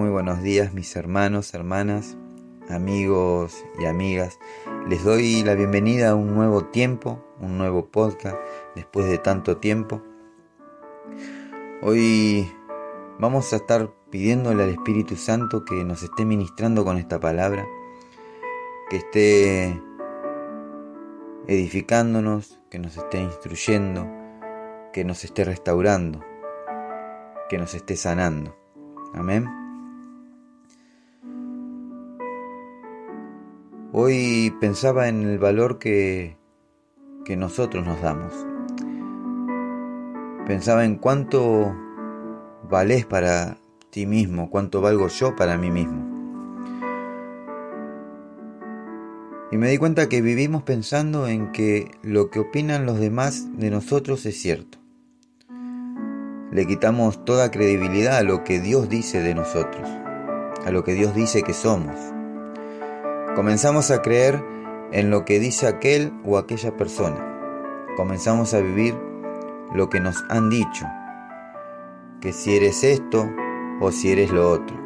Muy buenos días mis hermanos, hermanas, amigos y amigas. Les doy la bienvenida a un nuevo tiempo, un nuevo podcast después de tanto tiempo. Hoy vamos a estar pidiéndole al Espíritu Santo que nos esté ministrando con esta palabra, que esté edificándonos, que nos esté instruyendo, que nos esté restaurando, que nos esté sanando. Amén. Hoy pensaba en el valor que, que nosotros nos damos. Pensaba en cuánto valés para ti mismo, cuánto valgo yo para mí mismo. Y me di cuenta que vivimos pensando en que lo que opinan los demás de nosotros es cierto. Le quitamos toda credibilidad a lo que Dios dice de nosotros, a lo que Dios dice que somos. Comenzamos a creer en lo que dice aquel o aquella persona. Comenzamos a vivir lo que nos han dicho, que si eres esto o si eres lo otro.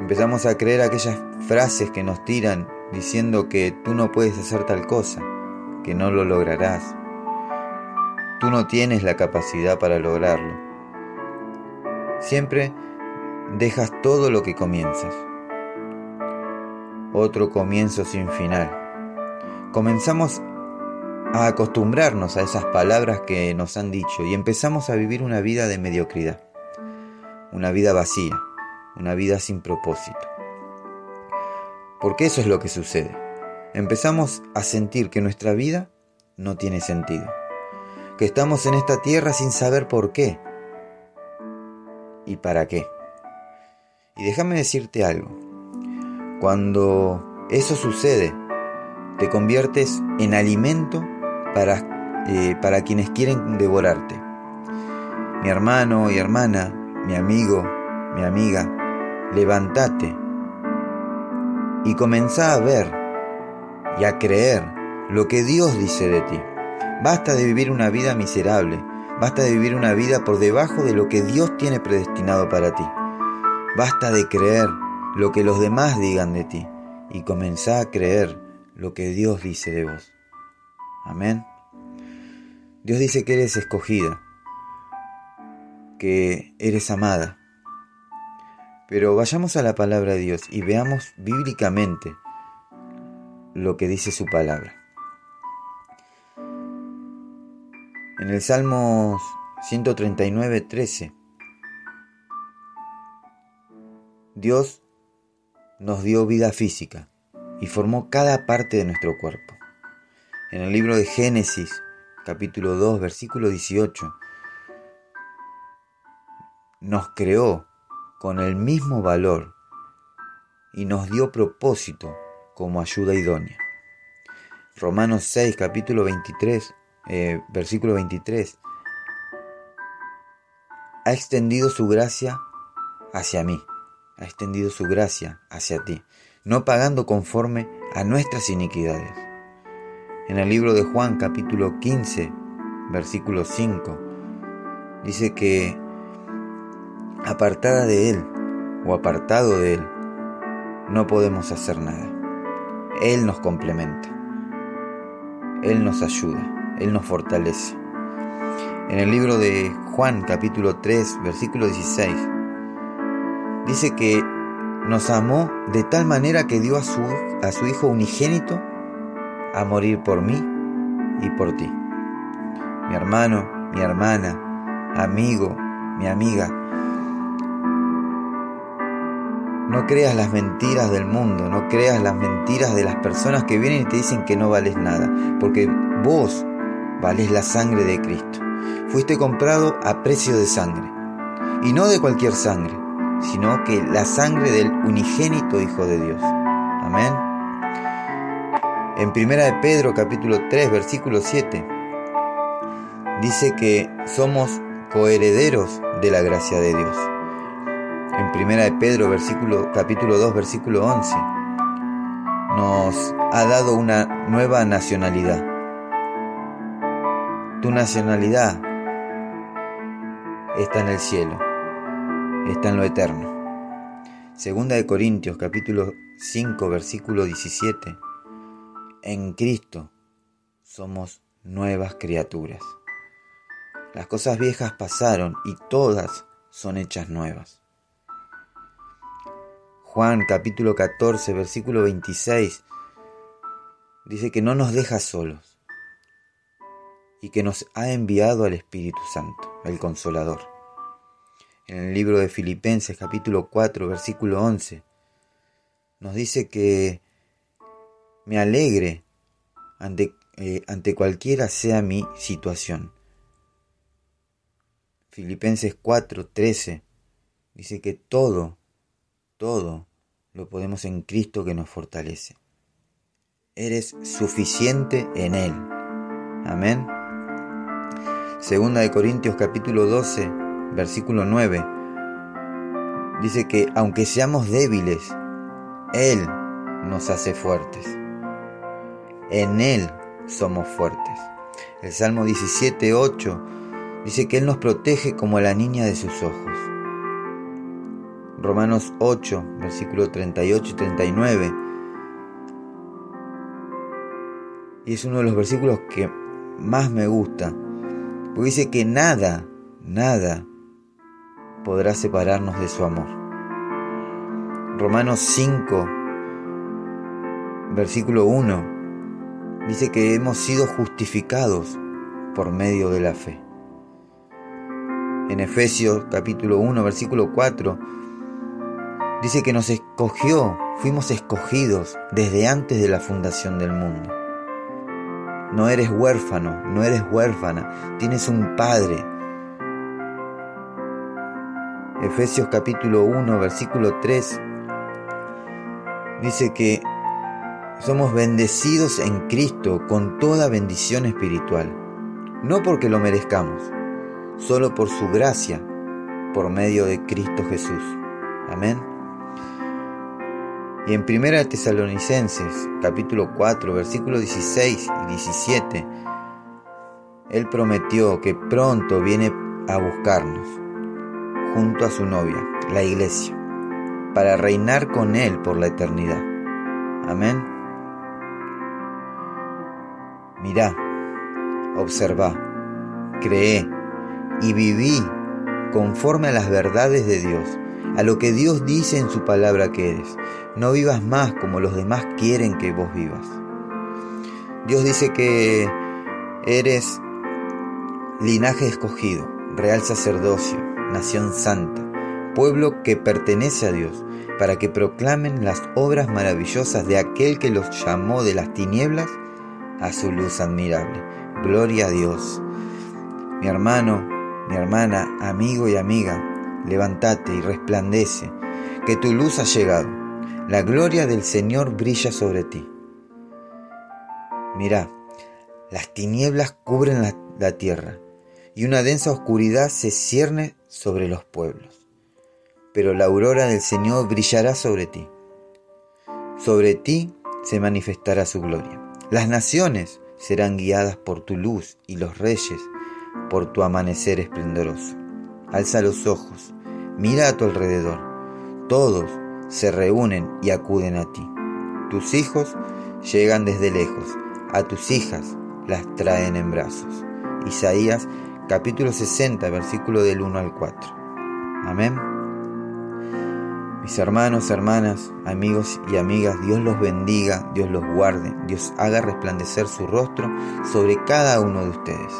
Empezamos a creer aquellas frases que nos tiran diciendo que tú no puedes hacer tal cosa, que no lo lograrás. Tú no tienes la capacidad para lograrlo. Siempre dejas todo lo que comienzas otro comienzo sin final. Comenzamos a acostumbrarnos a esas palabras que nos han dicho y empezamos a vivir una vida de mediocridad, una vida vacía, una vida sin propósito. Porque eso es lo que sucede. Empezamos a sentir que nuestra vida no tiene sentido, que estamos en esta tierra sin saber por qué y para qué. Y déjame decirte algo, cuando eso sucede, te conviertes en alimento para, eh, para quienes quieren devorarte. Mi hermano y hermana, mi amigo, mi amiga, levántate y comenzá a ver y a creer lo que Dios dice de ti. Basta de vivir una vida miserable, basta de vivir una vida por debajo de lo que Dios tiene predestinado para ti. Basta de creer lo que los demás digan de ti y comenzá a creer lo que Dios dice de vos. Amén. Dios dice que eres escogida, que eres amada. Pero vayamos a la palabra de Dios y veamos bíblicamente lo que dice su palabra. En el Salmo 139, 13, Dios nos dio vida física y formó cada parte de nuestro cuerpo. En el libro de Génesis, capítulo 2, versículo 18, nos creó con el mismo valor y nos dio propósito como ayuda idónea. Romanos 6, capítulo 23, eh, versículo 23, ha extendido su gracia hacia mí ha extendido su gracia hacia ti, no pagando conforme a nuestras iniquidades. En el libro de Juan capítulo 15, versículo 5, dice que apartada de Él o apartado de Él, no podemos hacer nada. Él nos complementa, Él nos ayuda, Él nos fortalece. En el libro de Juan capítulo 3, versículo 16, dice que nos amó de tal manera que dio a su, a su Hijo unigénito a morir por mí y por ti. Mi hermano, mi hermana, amigo, mi amiga, no creas las mentiras del mundo, no creas las mentiras de las personas que vienen y te dicen que no vales nada, porque vos vales la sangre de Cristo. Fuiste comprado a precio de sangre, y no de cualquier sangre, sino que la sangre del unigénito Hijo de Dios. Amén. En Primera de Pedro capítulo 3 versículo 7 dice que somos coherederos de la gracia de Dios. En Primera de Pedro versículo capítulo 2 versículo 11 nos ha dado una nueva nacionalidad. Tu nacionalidad está en el cielo está en lo eterno. Segunda de Corintios capítulo 5 versículo 17. En Cristo somos nuevas criaturas. Las cosas viejas pasaron y todas son hechas nuevas. Juan capítulo 14 versículo 26 dice que no nos deja solos y que nos ha enviado al Espíritu Santo, el Consolador. En el libro de Filipenses capítulo 4 versículo 11 nos dice que me alegre ante, eh, ante cualquiera sea mi situación. Filipenses 4 13 dice que todo todo lo podemos en Cristo que nos fortalece. Eres suficiente en Él. Amén. Segunda de Corintios capítulo 12, versículo 9. Dice que aunque seamos débiles, Él nos hace fuertes. En Él somos fuertes. El Salmo 17, 8 dice que Él nos protege como la niña de sus ojos. Romanos 8, versículos 38 y 39. Y es uno de los versículos que más me gusta, porque dice que nada, nada podrá separarnos de su amor. Romanos 5, versículo 1, dice que hemos sido justificados por medio de la fe. En Efesios capítulo 1, versículo 4, Dice que nos escogió, fuimos escogidos desde antes de la fundación del mundo. No eres huérfano, no eres huérfana, tienes un Padre. Efesios capítulo 1, versículo 3 dice que somos bendecidos en Cristo con toda bendición espiritual, no porque lo merezcamos, solo por su gracia, por medio de Cristo Jesús. Amén. Y en 1 Tesalonicenses capítulo 4 versículos 16 y 17, Él prometió que pronto viene a buscarnos junto a su novia, la iglesia, para reinar con Él por la eternidad. Amén. Mirá, observa, cree y viví conforme a las verdades de Dios a lo que Dios dice en su palabra que eres. No vivas más como los demás quieren que vos vivas. Dios dice que eres linaje escogido, real sacerdocio, nación santa, pueblo que pertenece a Dios, para que proclamen las obras maravillosas de aquel que los llamó de las tinieblas a su luz admirable. Gloria a Dios. Mi hermano, mi hermana, amigo y amiga, levántate y resplandece, que tu luz ha llegado, la gloria del Señor brilla sobre ti. Mira, las tinieblas cubren la, la tierra y una densa oscuridad se cierne sobre los pueblos, pero la aurora del Señor brillará sobre ti. Sobre ti se manifestará su gloria. Las naciones serán guiadas por tu luz y los reyes por tu amanecer esplendoroso. Alza los ojos, mira a tu alrededor. Todos se reúnen y acuden a ti. Tus hijos llegan desde lejos, a tus hijas las traen en brazos. Isaías capítulo 60, versículo del 1 al 4. Amén. Mis hermanos, hermanas, amigos y amigas, Dios los bendiga, Dios los guarde, Dios haga resplandecer su rostro sobre cada uno de ustedes.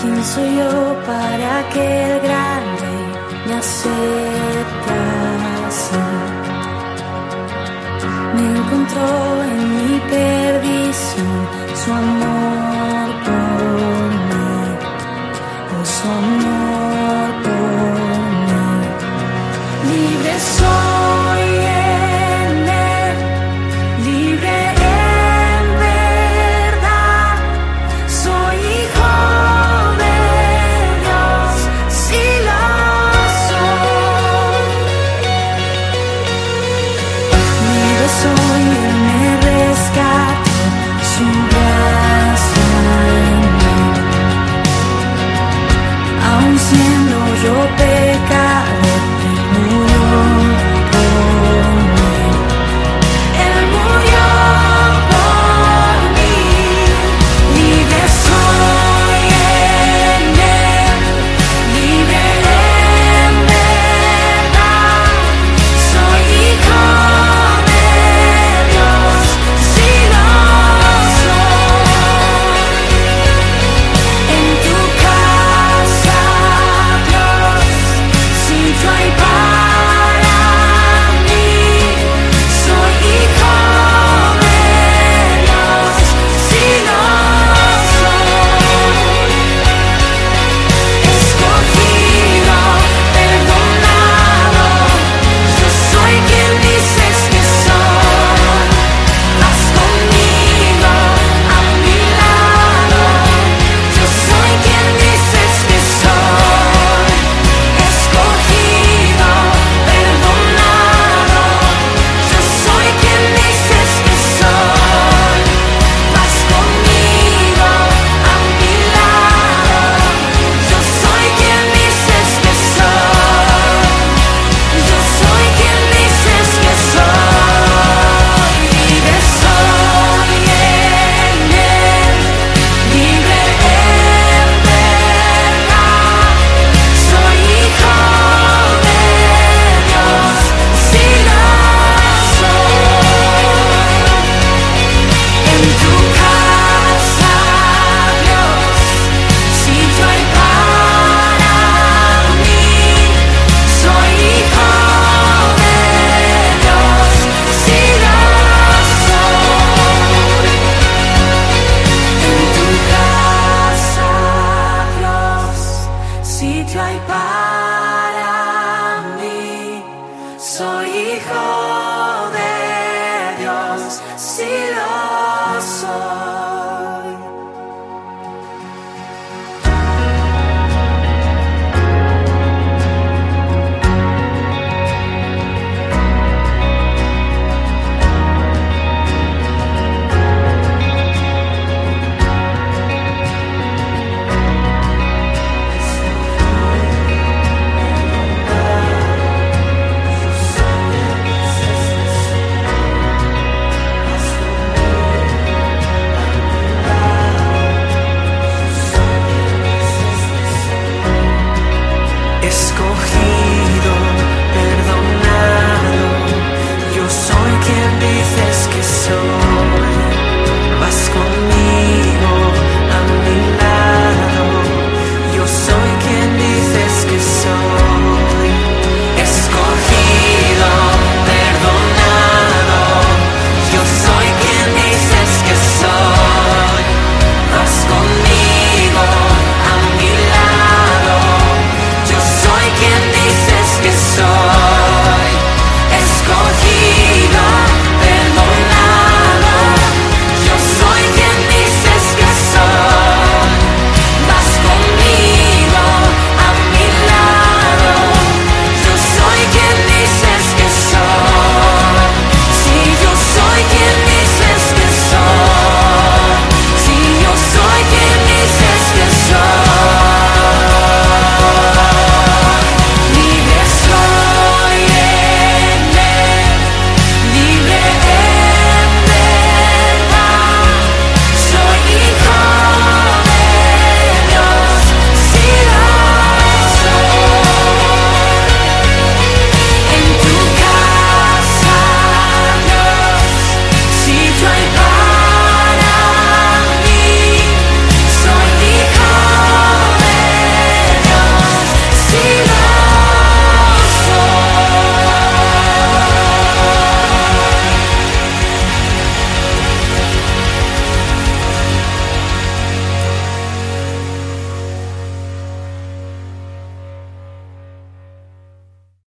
¿Quién soy yo para que el gran rey me aceptase? Encontró en mi perdición, su amor